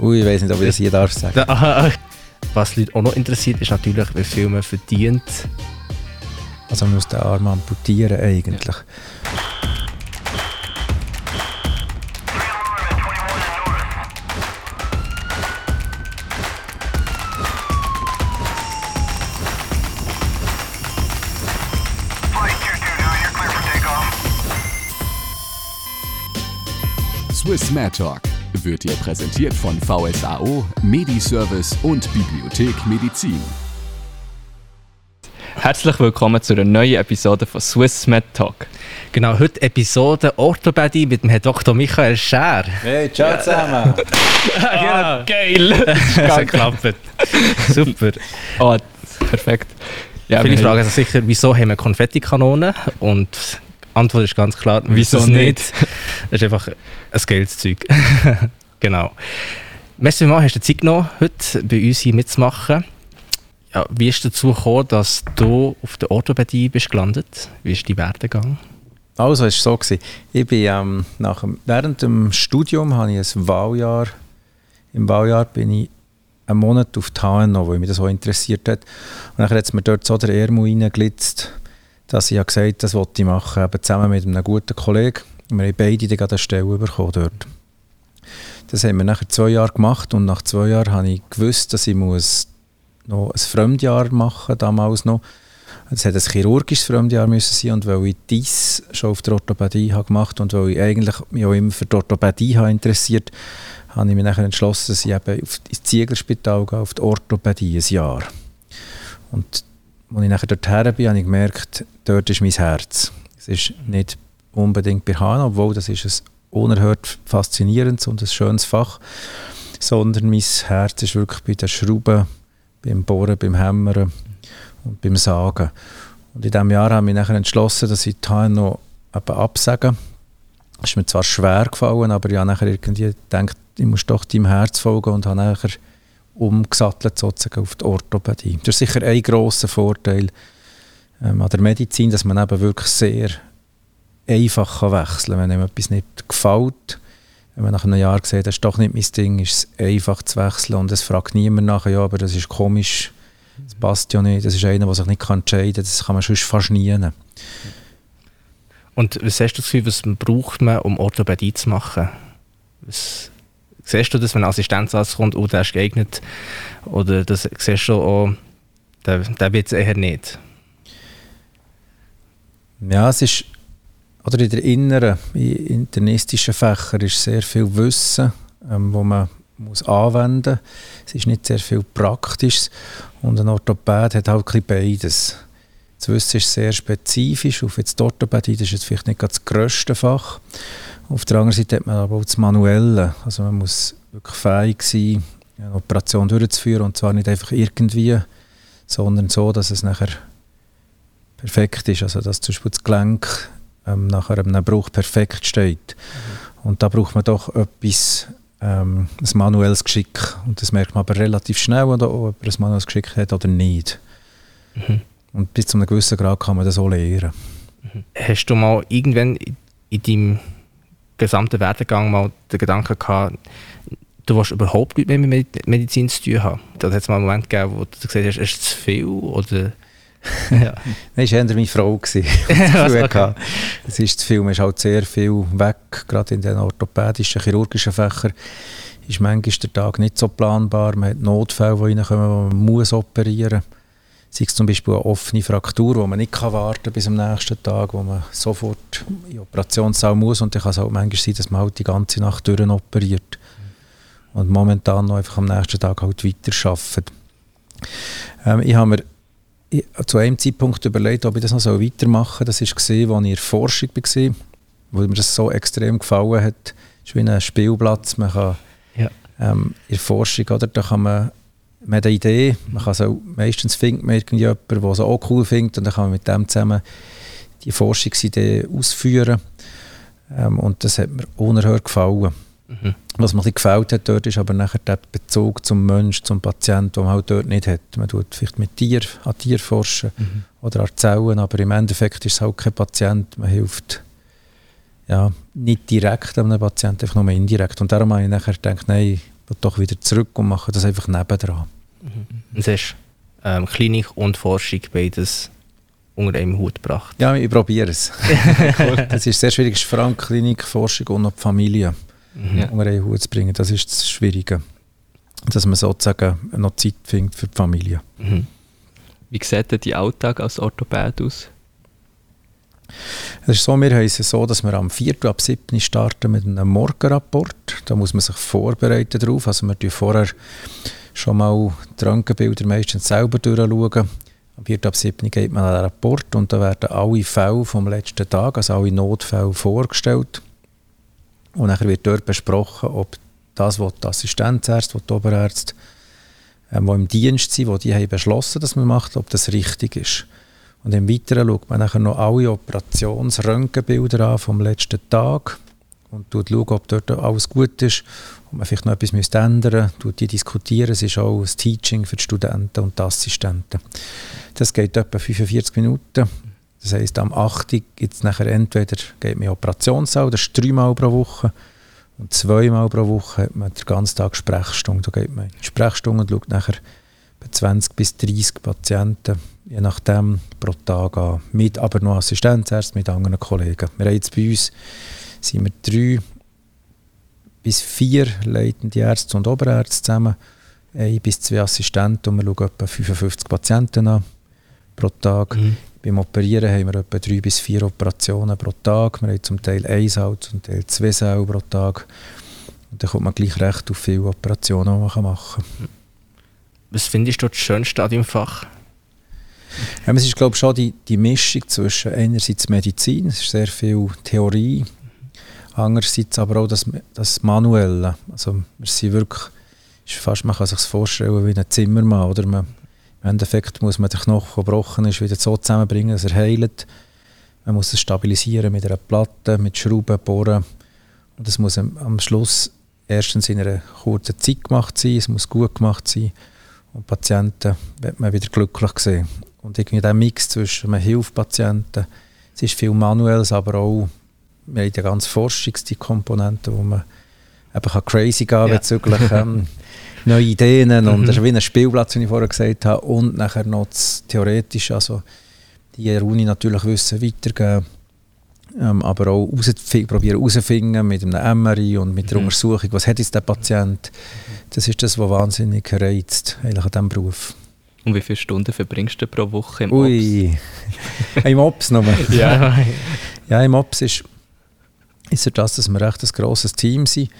Ui, ich weiß nicht, ob ich das hier darf sagen. Was Leute auch noch interessiert, ist natürlich, wie viel man verdient. Also man muss den Arm amputieren eigentlich. Swiss Mad Talk wird dir präsentiert von VSAO, Mediservice und Bibliothek Medizin. Herzlich willkommen zu einer neuen Episode von Swiss Med Talk. Genau, heute Episode Orthopädie mit dem Herrn Dr. Michael Scher. Hey, ciao zusammen! ah, geil! Das hat geklappt. Super. Oh, perfekt. Ja, Viele fragen sich sicher, wieso haben wir Konfettikanonen? Und Antwort ist ganz klar, wieso, wieso nicht? Das ist einfach ein Geldzeug. genau. Merci mal, hast du Zeit genommen, heute bei uns hier mitzumachen. Ja, wie ist dazu gekommen, dass du auf der Orthopädie bist gelandet? Wie ist dein Werdegang? Also, es war so. Ich bin, ähm, nach dem, während dem Studium habe ich ein Wahljahr. Im Wahljahr bin ich einen Monat auf die HNO, weil mich das so interessiert hat. Und dann hat es mir dort so der Ärmel reingeglitzt, dass ich gesagt habe, das wollte ich machen, eben zusammen mit einem guten Kollegen. Wir haben beide dann eine Stelle bekommen dort. Das haben wir nachher zwei Jahre gemacht und nach zwei Jahren habe ich gewusst, dass ich muss noch ein Fremdjahr machen damals noch. Es hätte ein chirurgisches Fremdjahr müssen sein und weil ich dies schon auf der Orthopädie habe gemacht und weil ich eigentlich mich auch immer für die Orthopädie habe interessiert, habe ich mich nachher entschlossen, dass ich eben auf ins Zieglerspital gehe, auf die Orthopädie, ein Jahr. Und als ich nachher dorthin bin, habe ich gemerkt, dort ist mein Herz. Es ist nicht unbedingt bei HANA, obwohl das ist ein unerhört faszinierendes und ein schönes Fach, sondern mein Herz ist wirklich bei den Schrauben, beim Bohren, beim Hämmern und beim Sagen. Und in diesem Jahr habe ich mich entschlossen, dass ich die HNO absage. Das ist mir zwar schwer gefallen, aber ich habe nachher irgendwie gedacht, ich muss doch deinem Herz folgen und habe nachher umgesattelt sozusagen auf die Orthopädie. Das ist sicher ein grosser Vorteil ähm, an der Medizin, dass man eben wirklich sehr einfach kann wechseln kann. Wenn einem etwas nicht gefällt, wenn man nach einem Jahr sieht, das ist doch nicht mein Ding, ist es einfach zu wechseln und es fragt niemand nachher, ja, aber das ist komisch, das passt ja nicht, das ist einer, der sich nicht entscheiden kann, das kann man sonst fast nie. Und was hast du das Gefühl, was braucht man, um Orthopädie zu machen? Was, siehst du das, wenn ein Assistenzarzt kommt, oh, der ist geeignet? Oder das siehst du auch, der, der wird es eher nicht? Ja, es ist oder in der inneren, in internistischen Fächern ist sehr viel Wissen, ähm, wo man muss anwenden muss. Es ist nicht sehr viel Praktisches und ein Orthopäd hat halt beides. Das Wissen ist sehr spezifisch. Auf jetzt die Orthopädie das ist jetzt vielleicht nicht das grösste Fach. Auf der anderen Seite hat man aber auch das Manuelle. Also man muss wirklich fähig sein, eine Operation durchzuführen und zwar nicht einfach irgendwie, sondern so, dass es nachher perfekt ist. Also dass zum Beispiel das Gelenk ähm, nach einem Bruch perfekt steht. Mhm. Und da braucht man doch etwas, ähm, ein manuelles Geschick. Und das merkt man aber relativ schnell, ob jemand ein manuelles Geschick hat oder nicht. Mhm. Und bis zu einem gewissen Grad kann man das auch lernen. Mhm. Hast du mal irgendwann in deinem gesamten Werdegang mal den Gedanken gehabt, du willst überhaupt nicht mehr mit Medizin zu tun haben? Da hat es mal einen Moment gegeben, wo du gesagt hast, ist es zu viel? Oder ja. Nein, war eher meine Frau. das, okay. das ist zu viel, man ist halt sehr viel weg, gerade in den orthopädischen, chirurgischen Fächern ist manchmal der Tag nicht so planbar. Man hat Notfälle, die reinkommen, wo man muss operieren muss. Sei es zum Beispiel eine offene Fraktur, wo man nicht kann warten bis am nächsten Tag, wo man sofort in den Operationssaal muss. Und dann kann es halt manchmal sein, dass man halt die ganze Nacht durch operiert. Und momentan noch einfach am nächsten Tag halt weiter arbeitet. Ähm, ich habe mir zu einem Zeitpunkt überlegt, ob ich das noch so weitermachen soll. Das war, als ich in der Forschung war, weil mir das so extrem gefallen hat. Es ist wie ein Spielplatz. Man kann ja. ähm, in der Forschung, oder, da kann man, man hat eine Idee, man kann so, meistens findet man irgendjemanden, der es auch cool findet und dann kann man mit dem zusammen die Forschungsidee ausführen. Ähm, und das hat mir unerhört gefallen. Mhm. Was mir gefällt hat dort, ist aber nachher der Bezug zum Mensch, zum Patienten, den man halt dort nicht hat. Man tut vielleicht mit Tier, an Tier forschen mhm. oder an Zellen, aber im Endeffekt ist es halt kein Patient. Man hilft ja, nicht direkt einem Patienten, einfach nur indirekt. Und darum habe ich nachher gedacht, nein, doch wieder zurück und mache das einfach nebendran. Mhm. Und hast ähm, Klinik und Forschung beides unter einem Hut gebracht. Ja, ich probiere es. Es ist sehr schwierig, vor allem Klinik, Forschung und noch die Familie Mhm. unter einen Hut zu bringen. Das ist das Schwierige. Dass man sozusagen noch Zeit findet für die Familie. Mhm. Wie sieht denn dein Alltag als Orthopäd aus? Es ist so, wir haben es so, dass wir am 4. ab 7. starten mit einem Morgenrapport. Da muss man sich vorbereiten darauf. Also wir vorher schon mal die Röntgenbilder meistens selber durchschauen. Am 4. ab 7. geht man an den Rapport und da werden alle Fälle vom letzten Tag, also alle Notfälle vorgestellt. Und dann wird dort besprochen, ob das, was die Assistenzärzte, was die Oberärzte, ähm, die im Dienst sind, wo die haben beschlossen, dass man macht, ob das richtig ist. Und im Weiteren schaut man nachher noch alle Operationsröntgenbilder an vom letzten Tag und schaut, ob dort alles gut ist, ob man vielleicht noch etwas müsste ändern müsste, die diskutieren. Es ist auch ein Teaching für die Studenten und die Assistenten. Das geht etwa 45 Minuten. Das heisst, am 8. gibt es nachher entweder geht man in Operationssaal, das ist dreimal pro Woche, und zweimal pro Woche hat man den ganzen Tag Sprechstunde. Da geht man in die Sprechstunde und schaut nachher bei 20 bis 30 Patienten, je nachdem, pro Tag an. Mit aber noch Assistenzärzten, mit anderen Kollegen. Wir haben jetzt bei uns sind wir drei bis vier leitende Ärzte und Oberärzte zusammen, ein bis zwei Assistenten und wir schauen etwa 55 Patienten an pro Tag. Mhm. Beim Operieren haben wir etwa drei bis vier Operationen pro Tag. Wir haben zum Teil ein Saal, zum Teil zwei Säle pro Tag. Und dann kommt man gleich recht auf viele Operationen, die man machen kann. Was findest du das schönste an deinem Fach? Ja, es ist glaube ich schon die, die Mischung zwischen einerseits Medizin, es ist sehr viel Theorie, andererseits aber auch das, das Manuelle. Also wir sind wirklich, ist fast, man kann sich vorstellen wie ein Zimmermann. Oder? Man, Im Endeffekt muss man den Knochen, der gebrochen ist, wieder so zusammenbringen, dass er heilt. Man muss es stabilisieren mit einer Platte, mit Schrauben, Bohren. Und das muss am, Schluss erstens in einer kurzen Zeit gemacht sein, es muss gut gemacht sein und Patienten wird man wieder glücklich sehen. Und irgendwie der Mix zwischen man hilft Patienten, es ist viel Manuelles, aber auch wir haben die ganze Forschungs die Komponenten, wo man eben kann crazy gehen Ja. bezüglich ähm, neue Ideen und Mhm. das ist wie ein Spielplatz, wie ich vorher gesagt habe, und nachher noch das Theoretische, also die Uni natürlich Wissen weitergeben, ähm, aber auch probieren herauszufinden mit einem MRI und mit der Mhm. Untersuchung, was hat jetzt der Patient. Das ist das, was wahnsinnig reizt eigentlich an diesem Beruf. Und wie viele Stunden verbringst du pro Woche im Ui, im Ops noch mal. Ja. Ja, im Ops ist, ist das, dass wir recht ein grosses Team sind,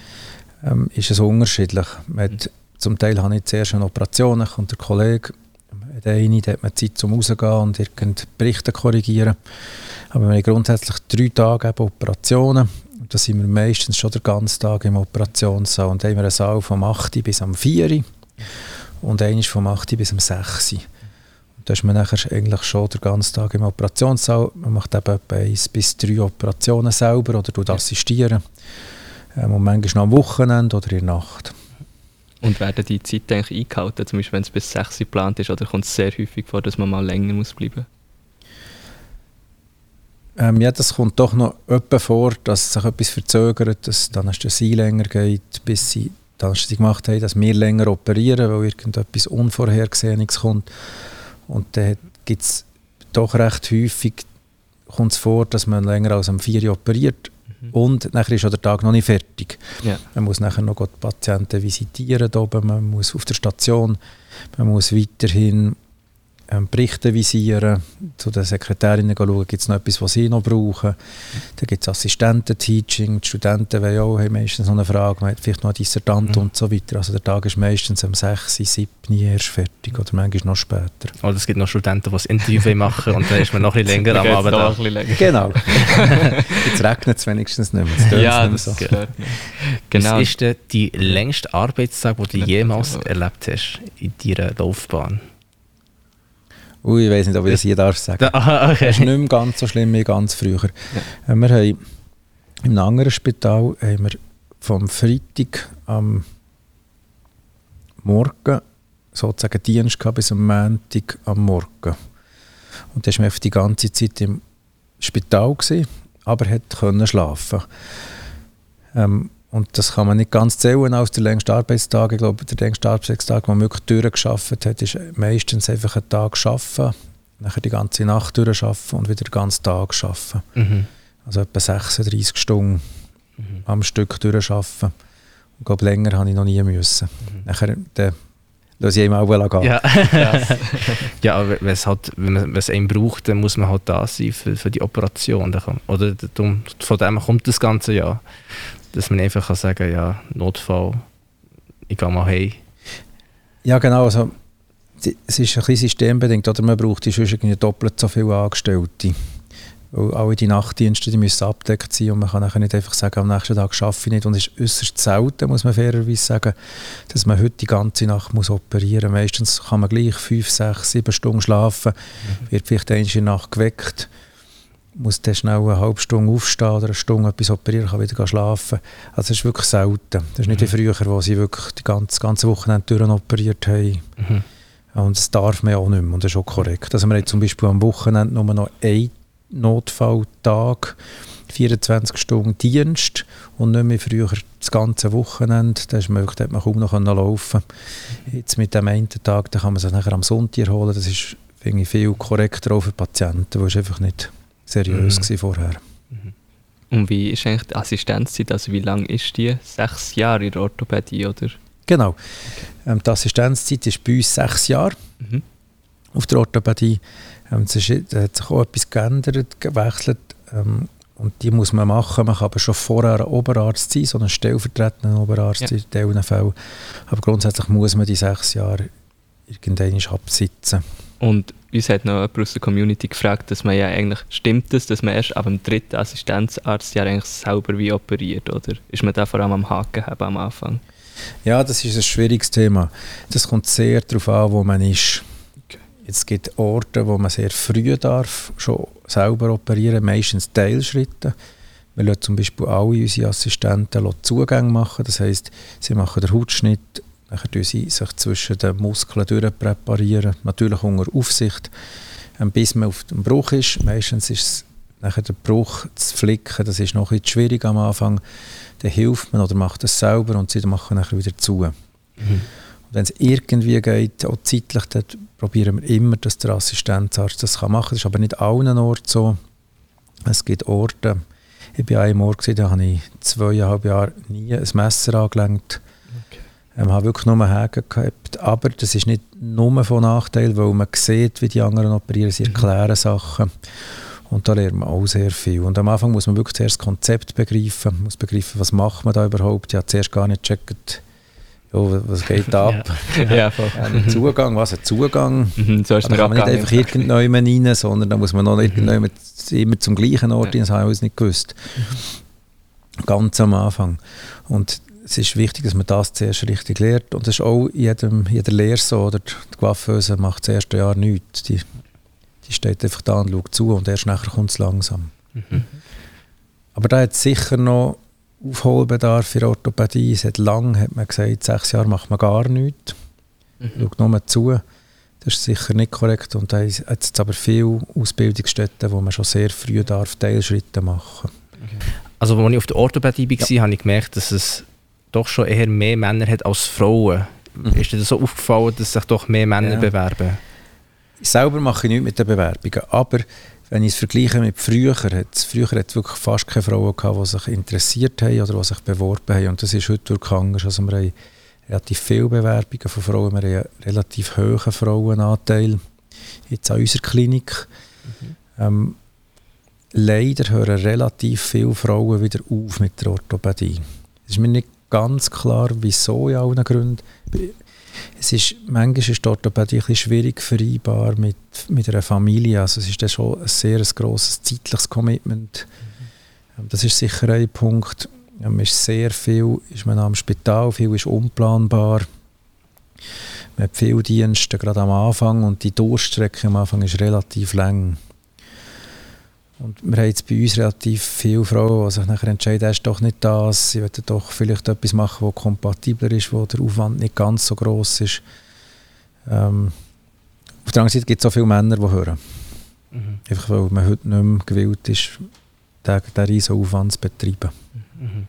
ähm, ist es unterschiedlich. Hat, zum Teil habe ich zuerst eine Operation, dann kommt der Kollege, der eine, der hat man Zeit zum rausgehen und irgendwelche Berichte korrigieren. Aber wir haben grundsätzlich drei Tage eben Operationen. Und da sind wir meistens schon den ganzen Tag im Operationssaal. Und haben wir einen Saal vom 8 bis am 4 und einen vom 8 bis am 6. Und da ist man nachher eigentlich schon den ganzen Tag im Operationssaal. Man macht eben eins bis drei Operationen selber oder tut assistieren. Ähm, und manchmal noch am Wochenende oder in der Nacht. Und werden die Zeit eigentlich eingehalten, zum Beispiel wenn es bis 6 Uhr geplant ist, oder kommt es sehr häufig vor, dass man mal länger muss bleiben Ähm, ja, das kommt doch noch öppe vor, dass sich etwas verzögert, dass dann das länger geht, bis sie dann erst sie gemacht haben, dass wir länger operieren, weil irgendetwas Unvorhergesehenes kommt. Und dann gibt es doch recht häufig kommt es vor, dass man länger als am 4 Uhr operiert und nachher ist der Tag noch nicht fertig. Ja. Man muss nachher noch die Patienten visitieren oben, man muss auf der Station, man muss weiterhin Berichte visieren, zu den Sekretärinnen schauen, gibt es noch etwas, was sie noch brauchen. Dann gibt es Assistenten-Teaching, die Studenten wollen auch, haben meistens noch eine Frage, man hat vielleicht noch einen Dissertant Mhm. und so weiter. Also der Tag ist meistens um 6, 7 erst fertig oder manchmal noch später. Oder es gibt noch Studenten, die das Interview machen und dann ist man noch ein bisschen länger am Abend da. Genau. Jetzt regnet es wenigstens nicht mehr. Ja, nicht mehr das so. gehört. Genau. Was ist denn die längste Arbeitstag, den du jemals erlebt hast in deiner Laufbahn? Ui, ich weiß nicht, ob ich das hier darf sagen. Da, ah, Das ist okay. nicht mehr ganz so schlimm wie ganz früher. Äh, Wir haben einem anderen Spital haben wir vom Freitag am Morgen sozusagen Dienst gehabt bis am Montag am Morgen. Und da war man die ganze Zeit im Spital, gewesen, aber hat können schlafen. Ähm, und das kann man nicht ganz zählen als der längste Arbeitstag. Ich glaube, der längste Arbeitstag, den man wirklich durchgeschafft hat, ist meistens einfach einen Tag arbeiten, nachher die ganze Nacht durcharbeiten und wieder den ganzen Tag arbeiten. Mhm. Also etwa 36 Stunden am Stück durcharbeiten. Und ich glaube, länger habe ich noch nie müssen. Nachher dann lasse ich ihm auch gehen. Ja, ja aber wenn es, halt, wenn es einen braucht, dann muss man halt da sein für, für die Operation. Oder darum- von dem kommt das Ganze ja. Dass man einfach kann sagen ja, Notfall, ich gehe mal hey. Ja, genau. Also, es ist ein bisschen systembedingt. Oder man braucht sonst irgendwie doppelt so viele Angestellte. Weil alle die Nachtdienste die müssen abgedeckt sein und man kann nachher nicht einfach sagen, am nächsten Tag arbeite ich nicht. Und es ist äußerst selten, muss man fairerweise sagen, dass man heute die ganze Nacht muss operieren muss. Meistens kann man gleich fünf, sechs, sieben Stunden schlafen, wird vielleicht einmal in der Nacht geweckt, muss dann schnell eine halbe Stunde aufstehen oder eine Stunde etwas operieren, kann wieder schlafen. Also das ist wirklich selten. Das ist nicht wie früher, wo sie wirklich die ganze, ganze Wochenende operiert haben. Mhm. Und das darf man ja auch nicht mehr und das ist auch korrekt. Also wir haben zum Beispiel am Wochenende nur noch einen Notfalltag, 24 Stunden Dienst und nicht mehr früher das ganze Wochenende. Da ist möglich, hat man kaum noch laufen Jetzt mit dem einen Tag, da kann man sich nachher am Sonntag holen. Das ist finde ich, viel korrekter auch für Patienten, weil es einfach nicht seriös Mhm. vorher. Und wie ist eigentlich die Assistenzzeit? Also wie lange ist die? Sechs Jahre in der Orthopädie, oder? Genau. Ähm, die Assistenzzeit ist bei uns sechs Jahre. Mhm. auf der Orthopädie. Ähm, es ist, da hat sich auch etwas geändert, gewechselt. Ähm, und die muss man machen. Man kann aber schon vorher ein Oberarzt sein, so ein stellvertretender Oberarzt Ja. in diesen Fällen. Aber grundsätzlich muss man die sechs Jahre irgendwann absitzen. Und uns hat noch jemand aus der Community gefragt, dass man ja eigentlich, stimmt das, dass man erst ab dem dritten Assistenzarzt ja eigentlich selber wie operiert, oder? Ist man da vor allem am Haken haben am Anfang? Ja, das ist ein schwieriges Thema. Das kommt sehr darauf an, wo man ist. Es gibt Orte, wo man sehr früh darf schon selber operieren, meistens Teilschritte. Wir lassen zum Beispiel alle unsere Assistenten Zugänge machen. Das heisst, sie machen den Hautschnitt, dann tun sie sich zwischen den Muskeln durchpräparieren, natürlich unter Aufsicht, ähm, bis man auf dem Bruch ist. Meistens ist es nachher der Bruch zu flicken, das ist noch bisschen schwierig am Anfang. Dann hilft man oder macht es selber und sie machen nachher wieder zu. Und wenn es irgendwie geht, auch zeitlich, dann probieren wir immer, dass der Assistenzarzt das kann machen kann. Das ist aber nicht an allen Orten so. Es gibt Orte, ich war einem Ort, da habe ich zweieinhalb Jahre nie ein Messer angelenkt. Ähm, habe wirklich nur Hägen gehabt. Aber das ist nicht nur von Nachteil, weil man sieht, wie die anderen operieren, sie erklären Sachen. Und da lernt man auch sehr viel. Und am Anfang muss man wirklich zuerst das Konzept begreifen, man muss begreifen, was macht man da überhaupt. Ich habe zuerst gar nicht gecheckt, ja, was geht da ab. Ja, voll. Ja, ein Zugang, was ein Zugang? Mhm, so ist Da kann man nicht einfach irgendjemand rein, sondern da muss man noch irgendjemand immer zum gleichen Ort rein, das habe ich nicht gewusst. Ganz am Anfang. Und es ist wichtig, dass man das zuerst richtig lernt. Und das ist auch in jedem, jeder Lehre so. Oder die Coiffeuse macht das erste Jahr nichts. Die, die steht einfach da und schaut zu und erst nachher kommt es langsam. Aber da hat es sicher noch Aufholbedarf für Orthopädie. Seit lang hat man gesagt, sechs Jahre macht man gar nichts. Mhm. Schaut nur zu. Das ist sicher nicht korrekt. Und da hat es aber viele Ausbildungsstätten, wo man schon sehr früh darf Teilschritte machen Also als ich auf der Orthopädie war, habe ich gemerkt, dass es doch schon eher mehr Männer hat als Frauen. Mhm. Ist dir das so aufgefallen, dass sich doch mehr Männer Ja. bewerben? Ich selber mache ich nichts mit den Bewerbungen, aber wenn ich es vergleiche mit früher, hat es früher hat es wirklich fast keine Frauen gehabt, die sich interessiert haben oder die sich beworben haben. Und das ist heute wirklich anders. Also wir haben relativ viele Bewerbungen von Frauen, wir haben einen relativ hohen Frauenanteil jetzt an unserer Klinik. Ähm, leider hören relativ viele Frauen wieder auf mit der Orthopädie. Es ist mir nicht ganz klar, wieso in allen Gründen. Es ist, manchmal ist die Orthopädie ein schwierig vereinbar mit, mit einer Familie. Also es ist dann schon ein sehr ein grosses zeitliches Commitment. Ähm, Das ist sicher ein Punkt. Ähm, ist sehr viel ist man am Spital, viel ist unplanbar. Man hat viele Dienste, gerade am Anfang, und die Durchstrecke am Anfang ist relativ lang. Und wir haben jetzt bei uns relativ viele Frauen, die sich nachher entscheiden, das ist doch nicht das, sie wollen doch vielleicht etwas machen, das kompatibler ist, wo der Aufwand nicht ganz so groß ist. Ähm, auf der anderen Seite gibt es auch viele Männer, die hören. Mhm. Einfach weil man heute nicht mehr gewillt ist, diesen, diesen riesen Aufwand zu betreiben. Mhm.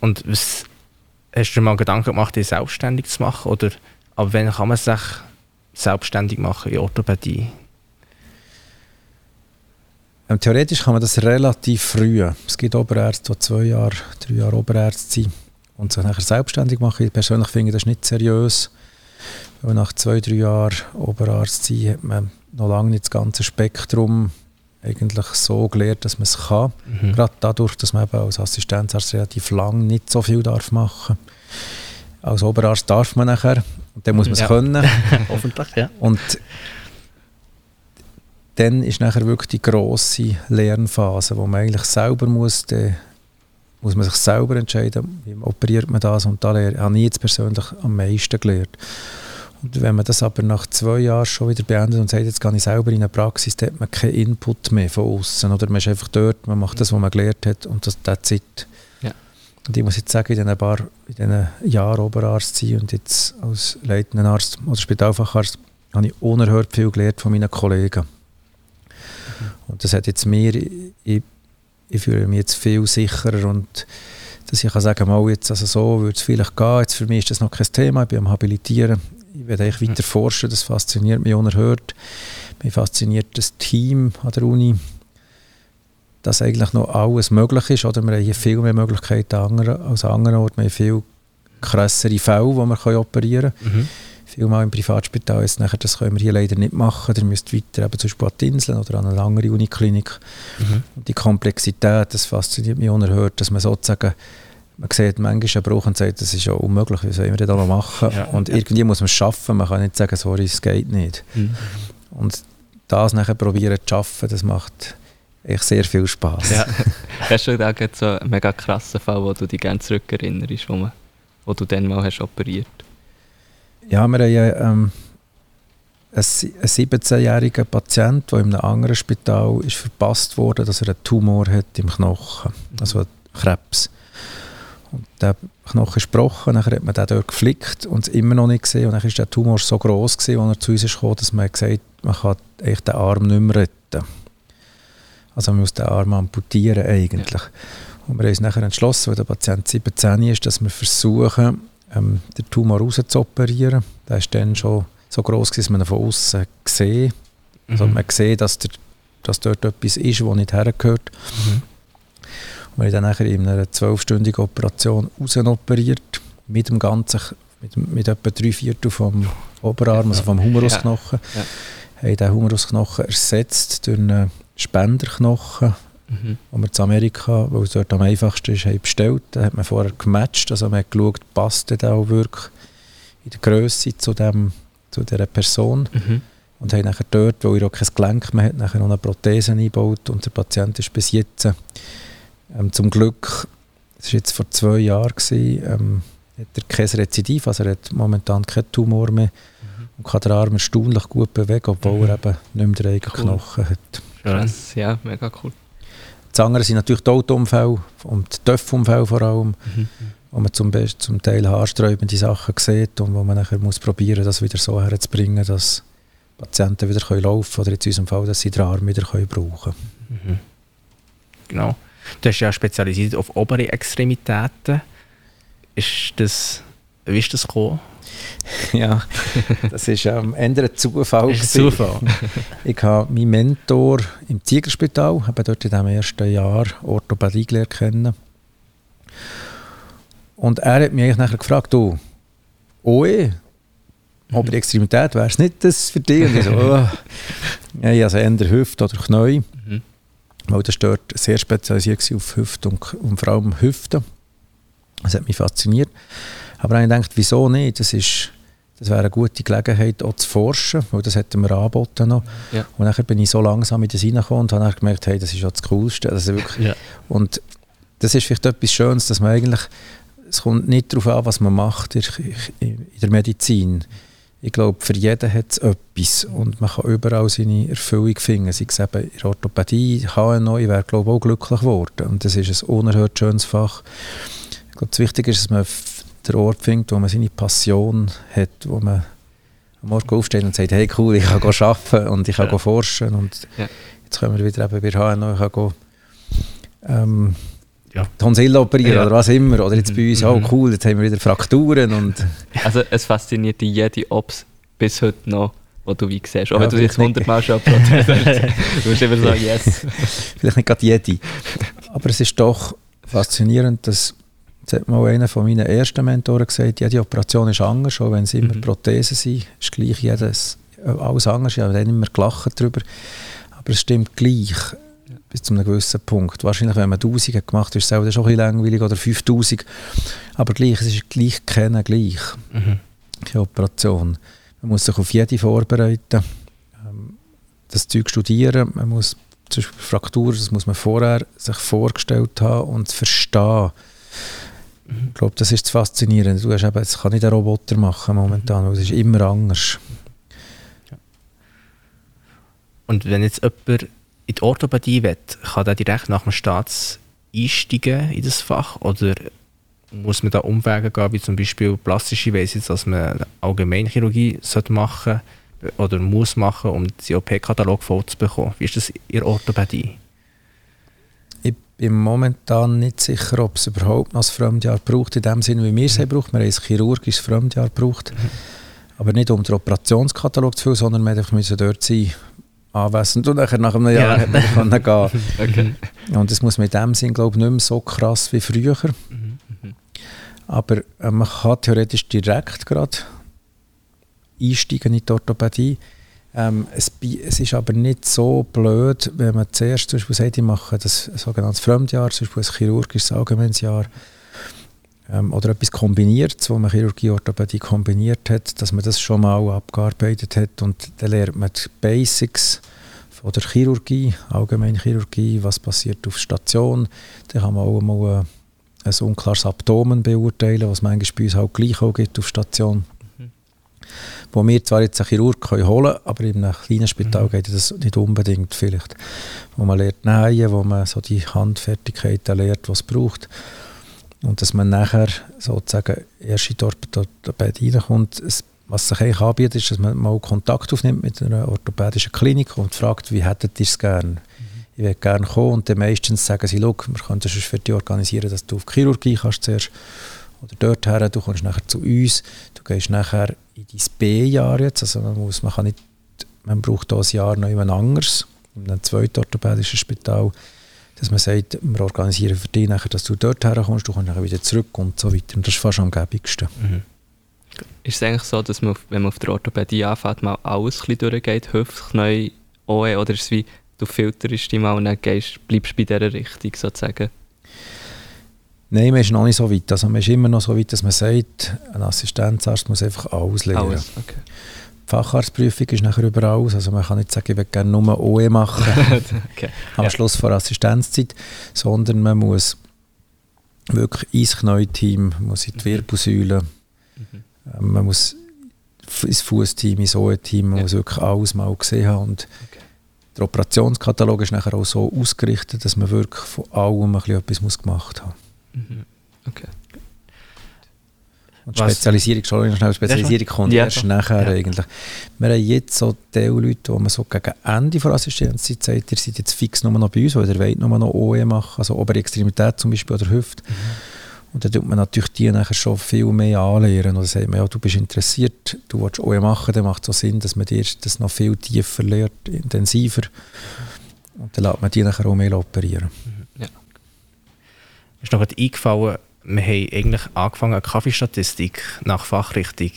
Und was, hast du dir mal Gedanken gemacht, dich selbstständig zu machen? Oder ab wann kann man sich selbstständig machen in Orthopädie? Ähm, theoretisch kann man das relativ früh. Es gibt Oberärzte, die zwei Jahre, drei Jahre Oberärzte sind und sich nachher selbstständig machen. Ich persönlich finde das nicht seriös. Weil nach zwei, drei Jahren Oberarzt sein, hat man noch lange nicht das ganze Spektrum eigentlich so gelernt, dass man es kann. Mhm. Gerade dadurch, dass man eben als Assistenzarzt relativ lang nicht so viel darf machen Als Oberarzt darf man nachher und dann muss man es Ja. können. Hoffentlich, ja. Und dann ist nachher wirklich die grosse Lernphase, wo man eigentlich selber muss, dann muss man sich selber entscheiden, wie operiert man das und da habe ich jetzt persönlich am meisten gelernt. Und wenn man das aber nach zwei Jahren schon wieder beendet und sagt, jetzt gehe ich selber in eine Praxis, dann hat man keinen Input mehr von außen oder man ist einfach dort, man macht das, was man gelernt hat und das that's it. Ja. Und ich muss jetzt sagen, in diesen, paar, in diesen Jahren Oberarzt sein und jetzt als leitender Arzt oder Spitalfacharzt habe ich unerhört viel gelernt von meinen Kollegen. Und das hat jetzt mir, ich, ich fühle mich jetzt viel sicherer und dass ich kann sagen, mal jetzt also so würde es vielleicht gehen, jetzt für mich ist das noch kein Thema, ich bin am Habilitieren, ich werde eigentlich weiter forschen, das fasziniert mich unerhört. Mich fasziniert das Team an der Uni, dass eigentlich noch alles möglich ist, oder? Wir haben hier viel mehr Möglichkeiten als an anderen Orten, wir haben viel krassere Fälle, die wir operieren können. Mhm. Vielmal im Privatspital ist nachher, das können wir hier leider nicht machen. Ihr müsst weiter eben zum Beispiel an die Inseln oder an eine andere Uniklinik. Mhm. Und die Komplexität, das fasziniert mich unerhört, dass man sozusagen, man sieht manchmal einen Bruch und sagt, das ist ja unmöglich, wie sollen wir das noch machen? Ja. Und irgendwie muss man es schaffen, man kann nicht sagen, sorry, es geht nicht. Mhm. Und das nachher probieren zu schaffen, das macht echt sehr viel Spaß. Ja. Hast du da so einen mega krassen Fall, wo du dich gerne zurückerinnerst, wo, man, wo du dann mal hast operiert? Ja, wir haben ja, ähm, einen sie- einen 17-jährigen Patienten, der in einem anderen Spital ist verpasst wurde, dass er einen Tumor hat im Knochen, also einen Krebs. Und der Knochen ist gebrochen, dann hat man den dort geflickt und es immer noch nicht gesehen. Und dann ist der Tumor so groß als er zu uns gekommen, dass man gesagt hat, man kann echt den Arm nicht mehr retten. Also man muss den Arm amputieren eigentlich. Und wir haben uns nachher entschlossen, weil der Patient 17 ist, dass wir versuchen, ähm, den Tumor rauszuoperieren. Der ist dann schon so groß, dass man ihn von außen gesehen also Mhm. man sieht, dass, der, dass dort etwas ist, das nicht hergehört. Mhm. Und wir haben dann nachher in einer zwölfstündigen Operation rausoperiert, mit dem ganzen, mit, mit etwa drei Viertel vom Oberarm, also vom Humerusknochen. Ja. Haben den Humerusknochen ersetzt durch einen Spenderknochen, Mhm. den wir in Amerika, weil es dort am einfachsten ist, haben bestellt. Da hat man vorher gematcht, also man hat geschaut, passt der auch wirklich in der Größe zu, dem, zu dieser Person. Mhm. Und haben nachher dort, weil er auch kein Gelenk mehr hat, nachher noch eine Prothese eingebaut und der Patient ist bis jetzt ähm, zum Glück, das war jetzt vor zwei Jahren, gewesen, ähm, hat er kein Rezidiv, also er hat momentan keinen Tumor mehr und kann den Arm erstaunlich gut bewegen, obwohl Mhm. er eben nicht mehr den eigenen Cool. Knochen hat. Krass, ja, mega cool. Das andere sind natürlich die Autounfälle und die Töpfunfälle vor allem, Mhm. wo man zum, zum Teil haarsträubende Sachen sieht und wo man nachher muss probieren das wieder so herzubringen, dass Patienten wieder können laufen können oder in unserem Fall, dass sie den Arm wieder können brauchen Mhm. Genau. Du hast ja spezialisiert auf obere Extremitäten. Ist das, wie ist das gekommen? Ja, das ist ähm, eher ein Zufall. Ist ein. Zufall. Ich habe meinen Mentor im Ziegelspital, habe dort in dem ersten Jahr Orthopädie gelernt kennen. Und er hat mich nachher gefragt, du, OE, aber die Extremität, wäre es nicht das für dich? Und ich so, oh. ja, ich also eher Hüfte oder Knie, Mhm. weil das dort sehr spezialisiert war auf Hüfte und, und vor allem Hüfte. Das hat mich fasziniert. Aber ich dachte, wieso nicht? Das, ist, das wäre eine gute Gelegenheit, auch zu forschen, weil das hätten wir angeboten noch. Ja. Und dann bin ich so langsam in das reingekommen und habe gemerkt, hey, das ist ja das Coolste. Also wirklich, Ja. und das ist vielleicht etwas Schönes, dass man eigentlich, es kommt nicht darauf an, was man macht in, in der Medizin. Ich glaube, für jeden hat es etwas und man kann überall seine Erfüllung finden. Sei es eben in der Orthopädie, HNO, ich wäre glaube auch glücklich geworden. Und das ist ein unerhört schönes Fach. Ich glaube, das Wichtige ist, dass man den Ort findet, wo man seine Passion hat, wo man am Morgen aufsteht und sagt, hey cool, ich kann arbeiten und ich kann Ja. forschen und Ja. jetzt können wir wieder eben bei HNO, ich kann go, ähm, ja. Tonsil operieren ja. oder was immer. Oder jetzt bei uns, oh Mhm. cool, jetzt haben wir wieder Frakturen. Und Also es fasziniert dich jede Ops bis heute noch, wo du wie siehst. Auch Ja, wenn du jetzt vielleicht nicht. hundertmal schon du musst immer sagen, yes. vielleicht nicht gerade jede. Aber es ist doch faszinierend, dass das hat mal einer von meinen ersten Mentoren gesagt, jede Operation ist anders, auch wenn es immer Mhm. Prothesen sind, ist gleich jedes, alles anders. Ich habe dann immer gelacht darüber. Aber es stimmt gleich bis zu einem gewissen Punkt. Wahrscheinlich, wenn man 1000 gemacht hat, ist es selber schon ein bisschen langweilig oder 5000. Aber gleich, es ist gleich kennen gleich. Mhm. keine Operation. Man muss sich auf jede vorbereiten, ähm, das Zeug studieren, man muss zum Beispiel Frakturen, das muss man vorher sich vorgestellt haben und verstehen. Ich glaube, das ist das Faszinierende. Du hast eben, das kann nicht ein Roboter machen momentan, weil es ist immer anders. Und wenn jetzt jemand in die Orthopädie will, kann der direkt nach dem Staats einsteigen in das Fach oder muss man da Umwege gehen, wie zum Beispiel plastische Wesen, dass man Allgemeinchirurgie sollte machen oder muss machen, um den OP-Katalog vorzubekommen? Wie ist das in der Orthopädie? Ich bin momentan nicht sicher, ob es überhaupt noch ein Fremdjahr braucht, in dem Sinne, wie wir es haben braucht. Wir haben ein chirurgisches Fremdjahr gebraucht. Aber nicht um den Operationskatalog zu füllen, sondern wir mussten einfach dort sein, anwesend und nachher nach einem Jahr Ja. können gehen. Okay. Und das muss man in dem Sinn, glaube ich, nicht mehr so krass wie früher. Aber äh, man kann theoretisch direkt gerade einsteigen in die Orthopädie. Ähm, es, es ist aber nicht so blöd, wenn man zuerst zum Beispiel sagt, ich mache das sogenannte Fremdjahr, zum Beispiel ein chirurgisches allgemeines Jahr ähm, oder etwas kombiniert, wo man Chirurgie Orthopädie kombiniert hat, dass man das schon mal abgearbeitet hat und dann lernt man die Basics von der Chirurgie, allgemeine Chirurgie, was passiert auf Station. Dann kann man auch mal äh, ein unklares Abdomen beurteilen, was manchmal bei uns halt gleich auch gibt auf Station. Wo wir zwar jetzt einen Chirurg können holen können, aber in einem kleinen Spital geht das nicht unbedingt vielleicht. Wo man lernt nähen, wo man so die Handfertigkeiten lernt, die es braucht. Und dass man nachher sozusagen erst in die Orthopädie reinkommt. Es- Was sich eigentlich anbietet, ist, dass man mal Kontakt aufnimmt mit einer orthopädischen Klinik und fragt, wie hättet ihr es gerne? Ich würde gerne kommen und dann meistens sagen sie, «Schau, wir können das für dich organisieren, dass du auf die Chirurgie kannst zuerst oder dorthin, du kommst nachher zu uns, du gehst nachher in dein B-Jahr jetzt, also man, muss, man, kann nicht, man braucht ein Jahr noch jemand anderes, in einem zweiten orthopädischen Spital, dass man sagt, wir organisieren für dich nachher, dass du dorthin kommst, du kommst nachher wieder zurück und so weiter. Und das ist fast am gäbigsten. Mhm. Ist es eigentlich so, dass man, wenn man auf der Orthopädie anfängt, mal alles ein durchgeht, Hüftknie, OE, oder ist es wie, du filterst dich mal und dann gehst, bleibst bei dieser Richtung sozusagen? Nein, man ist noch nicht so weit. Also man ist immer noch so weit, dass man sagt, ein Assistenzarzt muss einfach alles lernen. Alles, okay. Die Facharztprüfung ist nachher überall. Also man kann nicht sagen, ich will gerne nur OE machen okay. am Ja. Schluss vor Assistenzzeit, sondern man muss wirklich ins Knieteam, man muss in die Wirbelsäule, Mhm. man muss ins Fußteam, ins OE-Team, man Ja. muss wirklich alles mal gesehen haben. Und Okay. der Operationskatalog ist nachher auch so ausgerichtet, dass man wirklich von allem ein bisschen etwas muss gemacht haben Mhm. Okay. Und Was- Spezialisierung, Entschuldigung, schnell, Spezialisierung kommt Ja. erst nachher Ja. eigentlich. Wir haben jetzt so die Leute, wo man so gegen Ende der Assistenzzeit sagt, ihr seid jetzt fix nur noch bei uns, weil ihr wollt nur noch OE machen, also obere Extremität zum Beispiel oder Hüfte. Und dann tut man natürlich die nachher schon viel mehr anlernen. Oder sagt man, ja, du bist interessiert, du willst OE machen, dann macht es so Sinn, dass man dir das noch viel tiefer lernt, intensiver. Und dann lässt man die nachher auch mehr operieren. Mir ist noch eingefallen, wir haben eigentlich angefangen eine Kaffeestatistik nach Fachrichtung.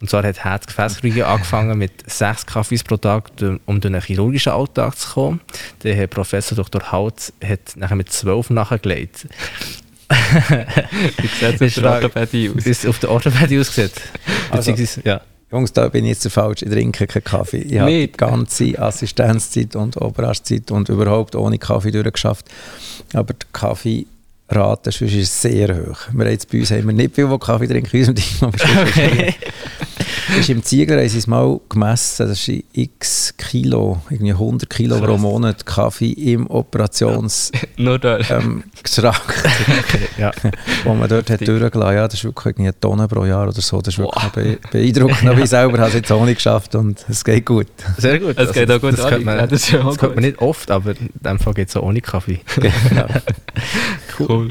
Und zwar hat Herz-Gefäßchirurgie angefangen mit sechs Kaffees pro Tag, um durch einen chirurgischen Alltag zu kommen. Der Herr Professor Dr. Haut hat nachher mit zwölf nachgelegt. Wie sieht es auf der Orthopädie aus? Wie es auf der Orthopädie aussieht. Also- ja. Jungs, da bin ich jetzt der Falsche. Ich trinke keinen Kaffee. Ich habe die ganze Assistenzzeit und Oberarztzeit und überhaupt ohne Kaffee durchgeschafft. Aber die Sonst ist sehr hoch. Wir haben jetzt bei uns haben wir nicht viel, die Kaffee trinken in unserem Team. aber ist es- ist im Ziegler haben sie es mal gemessen, das ist x Kilo, irgendwie 100 Kilo pro. Monat Kaffee im Operationsschrank, Nur da. ähm, Ja. wo man dort hat durchgelassen Ja, das ist wirklich irgendwie eine Tonne pro Jahr oder so. Das ist wirklich Wow. be beeindruckend. Aber ich selber habe es jetzt auch nicht geschafft und es geht gut. Sehr gut. Es geht auch gut das könnte man, Ja, das ja das man nicht oft, aber in dem Fall geht es auch ohne Kaffee. genau. Cool.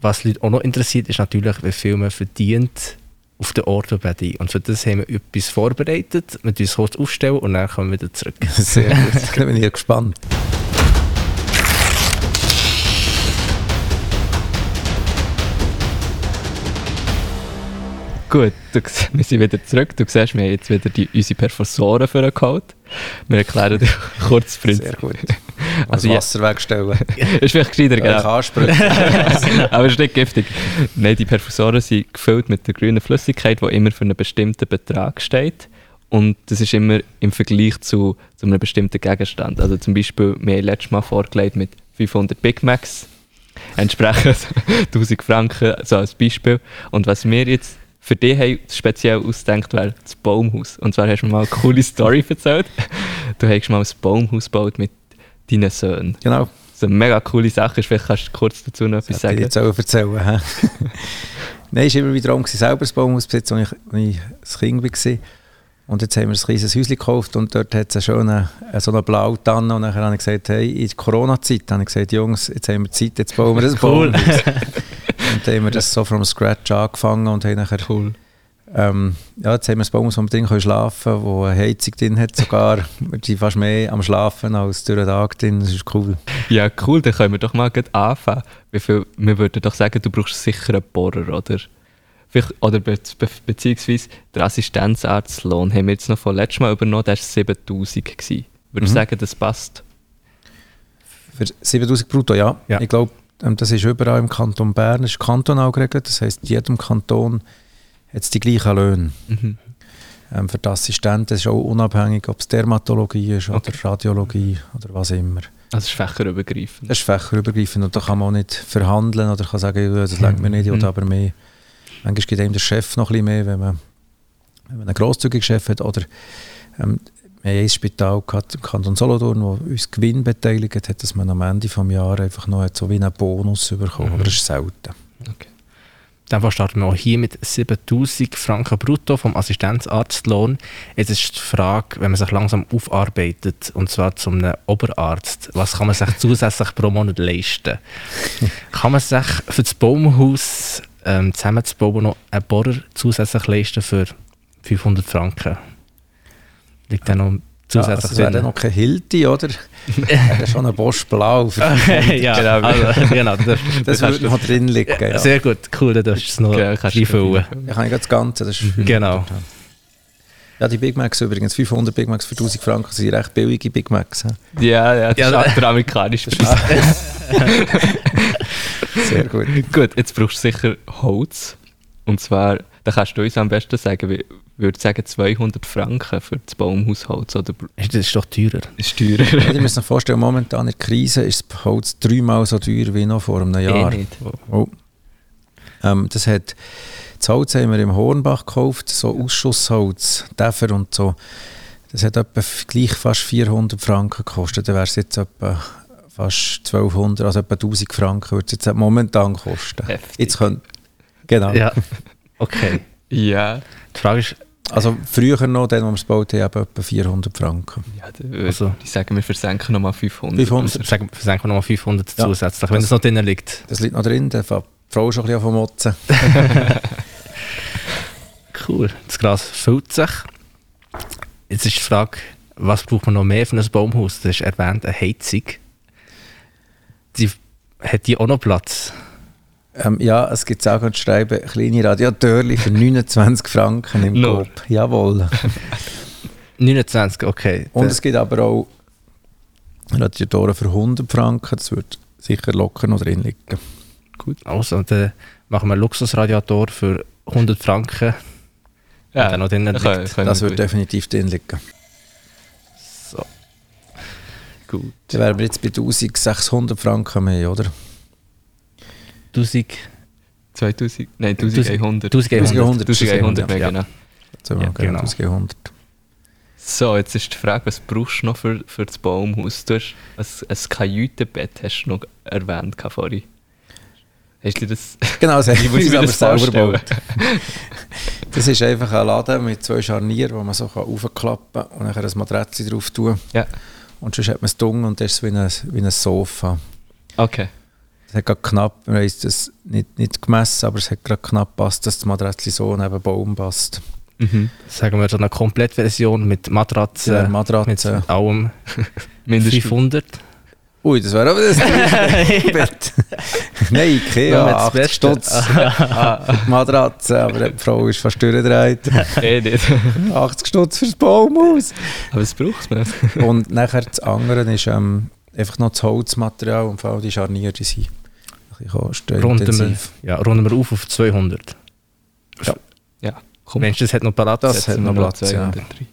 Was Leute auch noch interessiert, ist natürlich, wie viel man verdient auf der Orthopädie. Und für das haben wir etwas vorbereitet. Wir uns kurz aufstellen und dann kommen wir wieder zurück. Sehr gut. Da bin ich gespannt. Gut, du, wir sind wieder zurück. Du siehst, wir haben jetzt wieder die, unsere Professoren für geholt. Wir erklären dir kurz Prinzip. Sehr gut. Also Also ja. Wasser wegstellen. Ist vielleicht gescheiter, Genau. Ansprechen. Aber es ist nicht giftig. Nein, die Perfusoren sind gefüllt mit der grünen Flüssigkeit, die immer für einen bestimmten Betrag steht. Und das ist immer im Vergleich zu, zu einem bestimmten Gegenstand. Also zum Beispiel, wir haben letztes Mal vorgelegt mit 500 Big Macs. Entsprechend 1000 Franken, so als Beispiel. Und was wir jetzt für dich haben speziell ausgedacht, wäre das Baumhaus. Und zwar hast du mir mal eine coole Story erzählt. Du hast mal ein Baumhaus gebaut mit deinen Söhnen. Genau. Das ist eine mega coole Sache. Vielleicht kannst du kurz dazu noch etwas Das hätte ich sagen. jetzt auch erzählen. hä? Nein, es war immer wieder gewesen, selber ein Baumhaus zu besitzen, als ich, als ich ein Kind war. Und jetzt haben wir ein kleines Häuschen gekauft und dort hat es eine schöne, äh, so eine blaue Tanne. Und dann habe ich gesagt, hey, in der Corona-Zeit habe ich gesagt, Jungs, jetzt haben wir Zeit, jetzt bauen wir ein Cool. Baumhaus. und dann haben wir das so from scratch angefangen und haben nachher, Cool. ähm, ja, jetzt haben wir ein Baumhaus, wo wir drin schlafen können, wo eine Heizung drin hat sogar. wir sind fast mehr am Schlafen als durch den Tag drin, das ist cool. Ja, cool, dann können wir doch mal gleich anfangen. Wie viel, wir würden doch sagen, du brauchst sicher einen Bohrer, oder? Oder be be beziehungsweise der Assistenzarztlohn haben wir jetzt noch von letztem Mal übernommen, der war 7000. gewesen. Würdest du Mhm. sagen, das passt? Für 7000 brutto, ja. Ja. Ich glaube, das ist überall im Kanton Bern, das ist kantonal geregelt. Das heisst, in jedem Kanton hat es die gleichen Löhne. Mhm. Ähm, für die Assistenten ist auch unabhängig, ob es Dermatologie ist Okay. oder Radiologie oder was immer. Also es ist fächerübergreifend. Das ist fächerübergreifend und da kann man auch nicht verhandeln oder kann sagen, ja, das lenkt mir nicht, ich will Mhm. aber mehr. Manchmal gibt einem der Chef noch ein bisschen mehr, wenn man, wenn man einen grosszügigen Chef hat. Oder ähm, wir haben ein Spital gehabt im Kanton Solothurn, wo uns Gewinn beteiligt hat, dass man am Ende des Jahres einfach noch so wie einen Bonus bekommen Mhm. Aber das ist selten. Dem Fall starten wir auch hier mit 7000 Franken brutto vom Assistenzarztlohn. Jetzt ist die Frage, wenn man sich langsam aufarbeitet, und zwar zum einem Oberarzt, was kann man sich zusätzlich pro Monat leisten? kann man sich für das Baumhaus ähm, zusammenzubauen noch einen Bohrer zusätzlich leisten für 500 Franken? Liegt da noch Ja, zusätzlich also es wäre dann noch kein Hilti, oder? wäre schon ein Bosch Blau. Ja, Genau. also, genau. Das, das würde noch drin liegen. Ja. Sehr gut, cool, dann darfst du es noch du reinfüllen. Ich habe das Ganze, das ist Genau. Ja, die Big Macs übrigens, 500 Big Macs für 1000 Franken sind recht billige Big Macs. Ja, ja, das Ja, ist der amerikanische Preis. Sehr gut. Gut, jetzt brauchst du sicher Holz. Und zwar, da kannst du uns am besten sagen, wie- würde sagen 200 Franken für das Baumhausholz oder Das ist doch teurer. ist teurer. Ja, ihr müsst euch vorstellen, momentan in der Krise ist das Holz dreimal so teuer wie noch vor einem Jahr. Eh nicht. Oh. Ähm, das, hat, das Holz haben wir im Hornbach gekauft, so Ausschussholz, Däfer und so. Das hat etwa gleich fast 400 Franken gekostet. Dann wäre es jetzt etwa fast 1200, also etwa 1000 Franken würde es jetzt momentan kosten. Heftig. Jetzt könnt, genau. Ja, okay. Ja, Die Frage ist, Also früher noch, dann, als wir es gebaut haben, etwa 400 Franken. ja dann würde Also- ich sagen, wir versenken nochmal 500. 500. sagen versenken wir nochmal 500 Ja. zusätzlich, wenn das noch drin liegt. Das liegt noch drin, dann fängt die Frau schon ein bisschen an motzen. Cool. Das Gras füllt sich. Jetzt ist die Frage, was braucht man noch mehr für ein Baumhaus? Du hast erwähnt, eine Heizung. Die, hat die auch noch Platz? Ähm, ja, es gibt auch zu schreiben, kleine Radiateure für 29 Franken im Nur. Coop. Jawohl. 29, okay. Und es gibt aber auch Radiatoren für 100 Franken. Das wird sicher locker noch drin liegen. also, dann machen wir einen Luxusradiator für 100 Franken. ja, der noch drin liegt. können- können Das wir wird definitiv drin liegen. So. gut. Dann wären wir jetzt bei 1600 Franken mehr, oder? 1000, 2000, nein, 1100. 1100. 1100, 1100 mehr, ja. genau. Ja, genau. 100. So, jetzt ist die Frage, was brauchst du noch für, für das Baumhaus? Du hast ein, ein Kajütenbett hast du noch erwähnt vorhin. Hast du das... Genau, das Wie muss ich mir das vorstellen? Das ist einfach ein Laden mit zwei Scharnieren, wo man so kann aufklappen kann und dann ein Matratze drauf tun. Ja. Und sonst hat man es dunkel und das ist wie ein, wie ein Sofa. Okay. Es hat gerade knapp, man weiss das nicht, nicht gemessen, aber es hat gerade knapp passt, dass das Matratze so neben Baum passt. Mhm. Sagen wir so eine Komplettversion mit Matratze, Ja, mit Matratze. allem Mindestens. 500. Ui, das wäre aber das Bett. Nein, Ikea, das 8 Beste. Stutz Matratze, aber die Frau ist fast durchgedreht. Eh nicht. 80 Stutz für das Baumhaus. Aber das braucht man. Und nachher das andere ist ähm, einfach noch das Holzmaterial und vor allem die Scharniere, die sind Runden wir, ja, runden wir auf auf 200. Ja, komm. Mensch, das hat noch Platz. Das hat wir noch Platz, ja. 200 rein.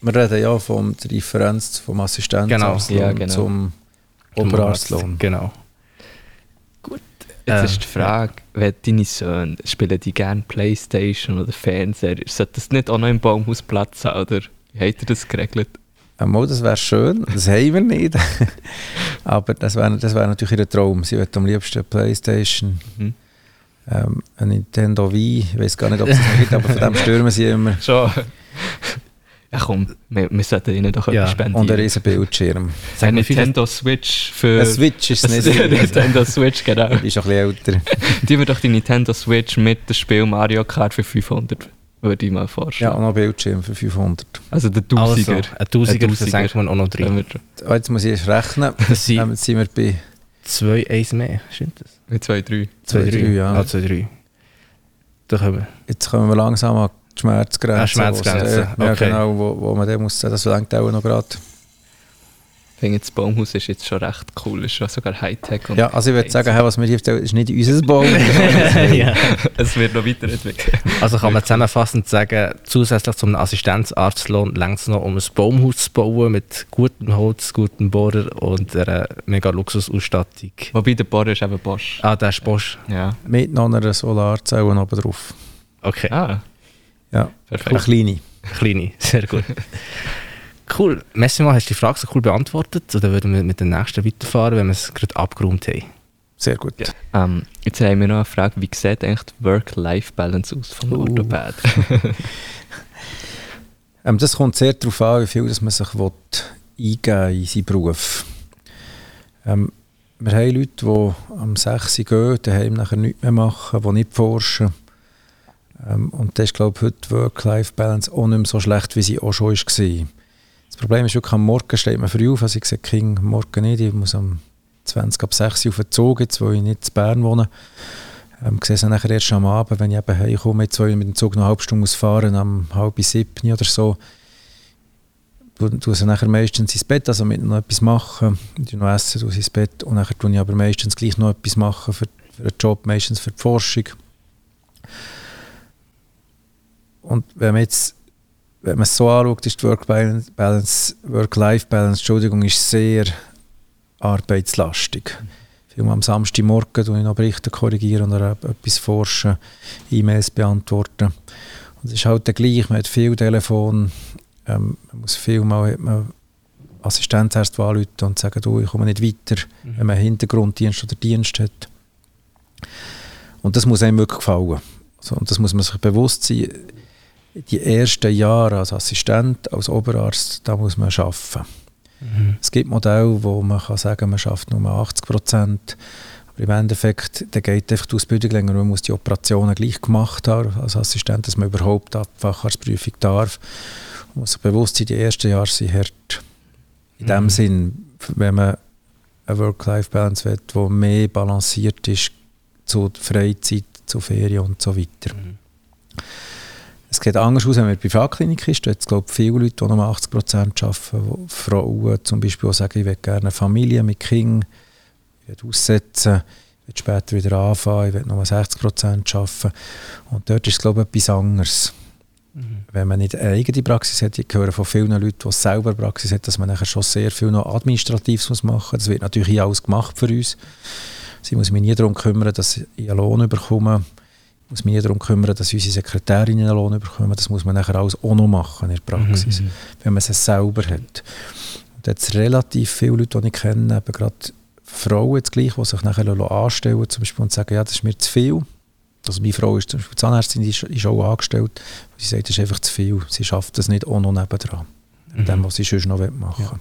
Wir reden ja von der Differenz vom Assistenzarztlohn Genau. Ja, genau. zum Oberarztlohn. Genau. Jetzt Äh, ist die Frage, wenn deine Söhne, spielen die gerne Playstation oder Fernseher, sollte das nicht auch noch im Baumhaus Platz haben, oder wie habt ihr das geregelt? Einmal, das wäre schön, das haben wir nicht. Aber das wäre das wär natürlich ihr Traum. Sie wird am liebsten eine Playstation, Mhm. ähm, ein Nintendo Wii, ich weiß gar nicht, ob es das noch gibt, aber von dem stürmen sie immer. Schon. Ja komm, wir, wir sollten ihnen doch Ja, etwas spenden. Und ein riesen Bildschirm. Ein Nintendo Switch für... Ein Switch ist es nicht. Nintendo Switch, genau. Die ist auch ein bisschen älter. Die wir doch die Nintendo Switch mit dem Spiel Mario Kart für 500, würde ich mal Ja, vorstellen. und noch ein Bildschirm für 500. Also der Also, Tausiger. ein Tausiger, das senken wir auch noch drin. Ah, Jetzt muss ich erst rechnen. Das sind Ähm, Jetzt sind wir bei zwei Eis mehr, stimmt das? mit 2, 3. Zwei, Zwei, drei, drei, ja. Ah, zwei, drei. Da können wir. Jetzt kommen wir langsam an die Schmerzgrenze. Ah, Schmerzgrenze, Ja, okay. genau, wo, wo man dann muss sagen, das lenkt auch noch gerade. Ich finde, das Baumhaus ist jetzt schon recht cool, ist schon sogar Hightech. und Ja, also ich würde sagen, hey, was wir hier erzählen, ist nicht unser Baum. ja. es wird noch weiterentwickelt. Also kann man zusammenfassend sagen, zusätzlich zum Assistenzarztlohn längt es noch, um ein Baumhaus zu bauen mit gutem Holz, gutem Bohrer und einer mega Luxusausstattung. Wobei der Bohrer ist eben Bosch. Ah, der ist Bosch. Ja. Mit noch einer Solarzelle oben drauf. Okay, Ah, Ja, eine perfekt. kleine. kleine, sehr gut. Cool. Messi mal, hast du die Frage so cool beantwortet? Oder würden wir mit den nächsten weiterfahren, wenn wir es gerade abgeräumt haben? Sehr gut. Ja. Ähm, jetzt haben wir noch eine Frage, wie sieht eigentlich die Work-Life-Balance aus vom Uh. Orthopäd? Ähm, das kommt sehr darauf an, wie viel dass man sich will eingeben in seinen Beruf. Ähm, wir haben Leute, die am 6 Uhr gehen, daheim nachher nichts mehr machen, die nicht forschen. Ähm, und das ist, glaube ich, heute die Work-Life-Balance auch nicht mehr so schlecht, wie sie auch schon war. Das Problem ist wirklich, am Morgen steht man früh auf. Also ich sehe King Morgen nicht. Ich muss am 20 ab 6 Uhr auf den Zug, jetzt, wo ich nicht in Bern wohne. Ähm, ich sehe es nachher erst am Abend, wenn ich eben heimkomme, jetzt, wo ich mit dem Zug noch eine halbe Stunde muss fahren, am halb sieben oder so. Du, sie nachher meistens ins Bett, also mit noch etwas machen, du noch essen, du ins Bett und nachher tue ich aber meistens gleich noch etwas machen für, für den Job, meistens für die Forschung. Und wenn man jetzt wenn man es so anschaut, ist die Work-Life-Balance, Entschuldigung, ist sehr arbeitslastig. Viel am Samstagmorgen tue ich noch Berichte korrigieren oder etwas forschen, E-Mails beantworten. Und es ist halt dann gleich, man hat viel Telefon, ähm, man muss viel mal hat man Assistenzärzte anrufen und sagen, du, ich komme nicht weiter, wenn man Hintergrunddienst oder Dienst hat. Und das muss einem wirklich gefallen. Also, und das muss man sich bewusst sein. Die ersten Jahre als Assistent, als Oberarzt, da muss man arbeiten. Es gibt Modelle, wo man kann sagen man schafft nur 80 Prozent. Aber im Endeffekt da geht einfach die Ausbildung länger. Man muss die Operationen gleich gemacht haben als Assistent, dass man überhaupt die Facharztprüfung darf. Man muss sich bewusst sein, die ersten Jahre sind hart. In dem Mhm. Sinn, wenn man eine Work-Life-Balance will, die mehr balanciert ist zu Freizeit, zu Ferien und so weiter. Mhm. Es sieht anders aus, wenn man in der Privatklinik ist. Es glaube ich, viele Leute, die nur 80 Prozent arbeiten. Frauen zum Beispiel auch sagen, ich will gerne eine Familie mit Kindern, ich will aussetzen, ich will später wieder anfangen, ich will nur 60 Prozent arbeiten. Und dort ist es glaube ich etwas anderes. Wenn man nicht eine eigene Praxis hat, ich höre von vielen Leuten, die selber eine Praxis haben, dass man nachher schon sehr viel noch Administratives muss machen muss. Das wird natürlich alles gemacht für uns. Sie muss mich nie darum kümmern, dass ich einen Lohn bekomme. Muss mich darum kümmern, dass unsere Sekretärinnen einen Lohn bekommen. Das muss man nachher alles auch noch machen in der Praxis, mhm. wenn man es selber hat. Und jetzt relativ viele Leute, die ich kenne, eben gerade Frauen jetzt gleich, die sich nachher anstellen zum Beispiel und sagen, ja, das ist mir zu viel. Also meine Frau ist zum Beispiel Zahnärztin, die ist, ist auch angestellt. Sie sagt, das ist einfach zu viel. Sie schafft das nicht auch noch nebendran. Mhm. Dem, was sie sonst noch machen. Ja.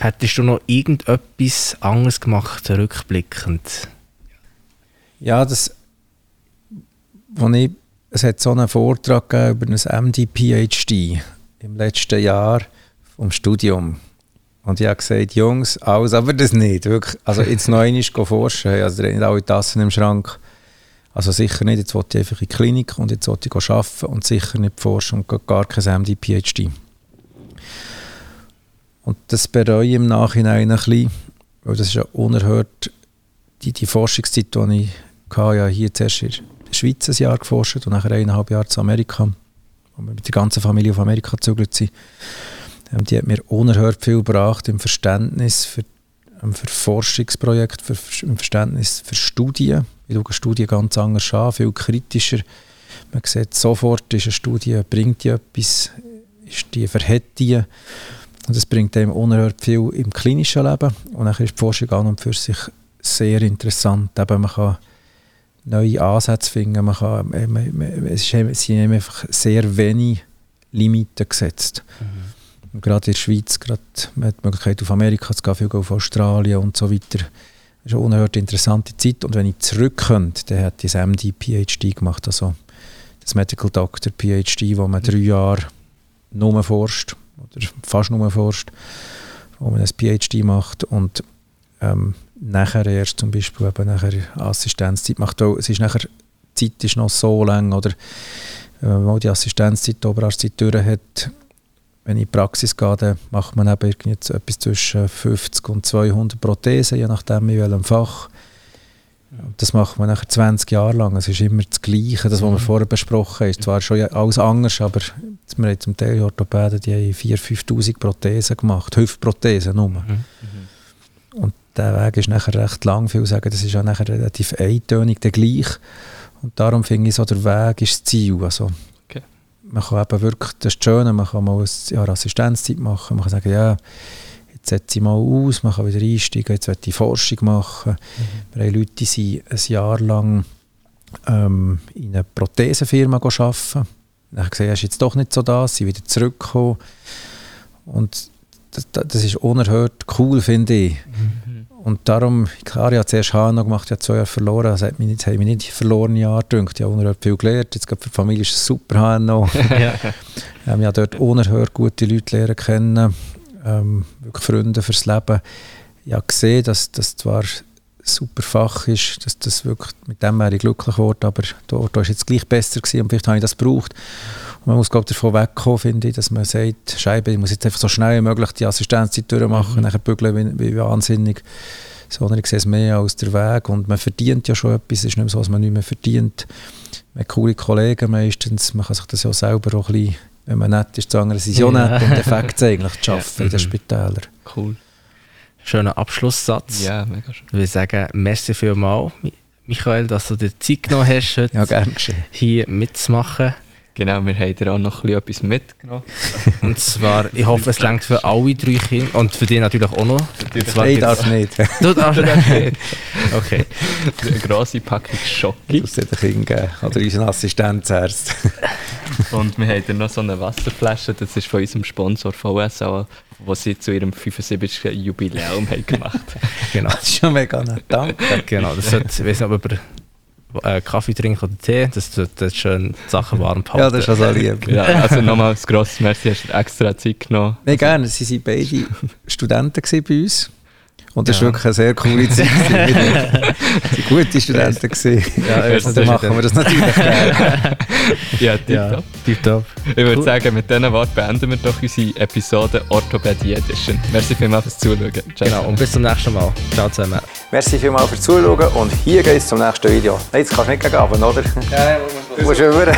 Hättest du noch irgendetwas anderes gemacht, rückblickend? Ja, das, ich, es hat so einen Vortrag über ein MD-PhD im letzten Jahr vom Studium. Und ich habe gesagt, Jungs, alles aber das nicht. Wirklich. Also jetzt noch einmal forschen, also nicht alle Tassen im Schrank. Also sicher nicht, jetzt wollte ich einfach in die Klinik und jetzt wollte ich arbeiten und sicher nicht forschen und gar kein MD-PhD. Und das bereue ich im Nachhinein ein bisschen, weil das ist ja unerhört, die, die Forschungszeit, die ich ja hier zuerst in der Schweiz ein Jahr geforscht und nachher eineinhalb Jahre zu Amerika, wo wir mit der ganzen Familie auf Amerika gezögert sind. Ähm, die hat mir unerhört viel gebracht im Verständnis für, ähm, für Forschungsprojekte, für, im Verständnis für Studien. Ich schaue Studien ganz anders an, viel kritischer. Man sieht sofort, ist eine Studie, bringt die etwas, ist die, verhält die. Und das bringt einem unerhört viel im klinischen Leben. Und dann ist die Forschung an und für sich sehr interessant. Eben, man kann neue Ansätze finden, man kann, man, man, es sind einfach sehr wenig Limiten gesetzt. Mhm. gerade in der Schweiz, gerade, man hat die Möglichkeit auf Amerika zu gehen, viel auf Australien und so weiter. Das ist eine unerhört interessante Zeit. Und wenn ich zurückkomme, dann hat ich das MD-PhD gemacht, also das Medical Doctor PhD, wo man drei Jahre nur forscht oder fast nur forscht, wo man ein PhD macht und ähm, nachher erst zum Beispiel eben nachher Assistenzzeit macht. Auch, es ist nachher, die Zeit ist noch so lang, oder wenn man die Assistenzzeit, Oberarztzeit durch hat, wenn ich in die Praxis gehe, dann macht man eben jetzt etwas zwischen 50 und 200 Prothesen, je nachdem in welchem Fach. Das macht man nachher 20 Jahre lang. Es ist immer das Gleiche, das, was wir mhm. vorher besprochen haben. Zwar schon alles anders, aber wir haben zum Teil Orthopäden, die haben 4'000, 5'000 Prothesen gemacht, Hüftprothesen nur. Mhm. Der Weg ist nachher recht lang. Viele sagen, das ist ja nachher relativ eintönig, der gleich. Und darum finde ich so, der Weg ist das Ziel. Also, okay. Man kann eben wirklich, das ist Schöne, man kann mal ein Jahr Assistenzzeit machen, man kann sagen, ja, jetzt setze ich mal aus, man kann wieder einsteigen, jetzt will ich Forschung machen. Mhm. Wir haben Leute, die sind ein Jahr lang ähm, in einer Prothesenfirma arbeiten. Dann gesehen, er ist jetzt doch nicht so da, sie wieder zurückgekommen. Und das, das ist unerhört cool, finde ich. Mhm. Und darum, klar, ich habe zuerst HNO gemacht, ich habe zwei Jahre verloren, das hat mich nicht, hat mich nicht verloren Jahre gedacht. Ich habe unerhört viel gelernt, jetzt für die Familie ist es super HNO. ja. ähm, ich habe dort unerhört gute Leute lernen kennen, ähm, wirklich Freunde fürs Leben. Ich habe gesehen, dass das zwar ein super Fach ist, dass das wirklich, mit dem wäre ich glücklich geworden, aber dort war es jetzt gleich besser gewesen und vielleicht habe ich das gebraucht. Und man muss glaube davon wegkommen, finde ich, dass man sagt, Scheibe, ich muss jetzt einfach so schnell wie möglich die Assistenzzeit durchmachen, mhm. nachher bügeln wie, wie wahnsinnig sondern ich sehe es mehr als der Weg und man verdient ja schon etwas, es ist nicht mehr so, dass man nicht mehr verdient. Man hat coole Kollegen meistens, man kann sich das ja selber auch ein bisschen wenn man nett ist, zu sagen, es ist ja, ja nett und Effekt eigentlich zu arbeiten ja. in den mhm. Spitälern. Cool. Schöner Abschlusssatz. Ja, mega schön. Ich würde sagen, merci vielmals, Michael, dass du dir Zeit genommen hast, heute ja, hier mitzumachen. Genau, wir haben dir auch noch etwas mitgenommen. und zwar, ich hoffe, es längt für alle drei Kinder und für dich natürlich auch noch. ich darf nicht. Du darfst nicht. Okay. Eine grosse Packung Schocke. Das sollte Kind geben. Oder unseren Assistenzarzt. und wir haben dir noch so eine Wasserflasche, das ist von unserem Sponsor VSA, was sie zu ihrem 75. Jubiläum haben gemacht Genau. Das ist schon mega nett. Danke. Genau, das sollte, ich weiß nicht, ob äh, Kaffee trinken oder Tee, das tut das schön Sachen warm behalten. Ja, das ist also lieb. ja, also nochmal ein grosses Merci, hast du extra Zeit genommen. Nein, gerne. Sie waren beide Studenten bei uns. Und das ja. war wirklich eine sehr coole Zeit. Gute Studenten. Gewesen. Ja, also, dann machen wir das natürlich ja, tipptopp. Ja. Ich würde cool. sagen, mit diesen Worten beenden wir doch unsere Episode Orthopädie Edition. Merci vielmals fürs Zuschauen. Ciao. Genau, und bis zum nächsten Mal. Ciao zusammen. Merci vielmals fürs Zuschauen und hier geht es zum nächsten Video. Nein, jetzt kannst du nicht gegen oder? Ja, ja, muss, muss, muss.